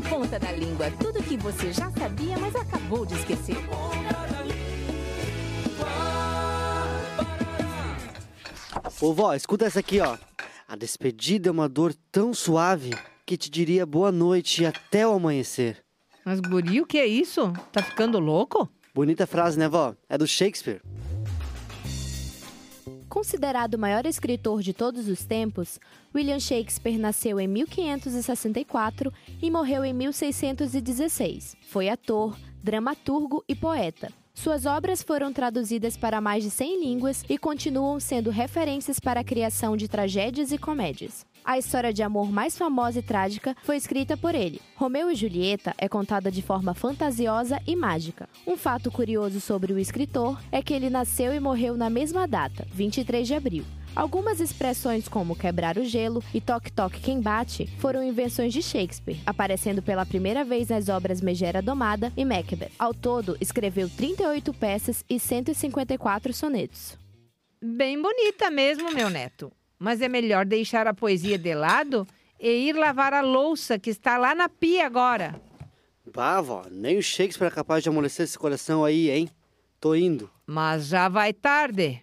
ponta da língua, tudo que você já sabia, mas acabou de esquecer. Ô vó, escuta essa aqui, ó. A despedida é uma dor tão suave que te diria boa noite até o amanhecer. Mas, guri, o que é isso? Tá ficando louco? Bonita frase, né, vó? É do Shakespeare. Considerado o maior escritor de todos os tempos, William Shakespeare nasceu em 1564 e morreu em 1616. Foi ator, dramaturgo e poeta. Suas obras foram traduzidas para mais de 100 línguas e continuam sendo referências para a criação de tragédias e comédias. A história de amor mais famosa e trágica foi escrita por ele. Romeu e Julieta é contada de forma fantasiosa e mágica. Um fato curioso sobre o escritor é que ele nasceu e morreu na mesma data, 23 de abril. Algumas expressões como quebrar o gelo e toque-toque quem bate foram invenções de Shakespeare, aparecendo pela primeira vez nas obras Megera Domada e Macbeth. Ao todo, escreveu 38 peças e 154 sonetos. Bem bonita mesmo, meu neto. Mas é melhor deixar a poesia de lado e ir lavar a louça que está lá na pia agora. Bah, vó, nem o Shakespeare é capaz de amolecer esse coração aí, hein? Tô indo. Mas já vai tarde.